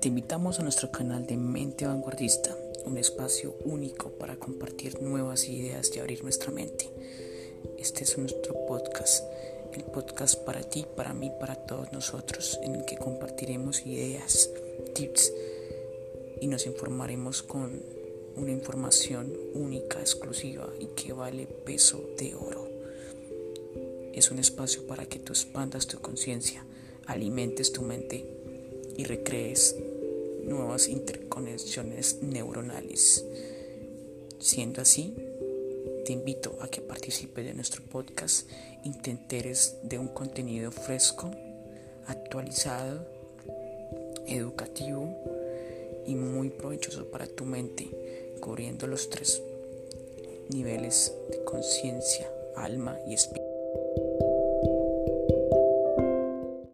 Te invitamos a nuestro canal de Mente Vanguardista, un espacio único para compartir nuevas ideas y abrir nuestra mente. Este es nuestro podcast, el podcast para ti, para mí, para todos nosotros, en el que compartiremos ideas, tips y nos informaremos con una información única, exclusiva y que vale peso de oro. Es un espacio para que tú expandas tu conciencia, alimentes tu mente y recrees nuevas interconexiones neuronales. Siendo así, te invito a que participes de nuestro podcast y de un contenido fresco, actualizado, educativo y muy provechoso para tu mente, cubriendo los tres niveles de conciencia, alma y espíritu.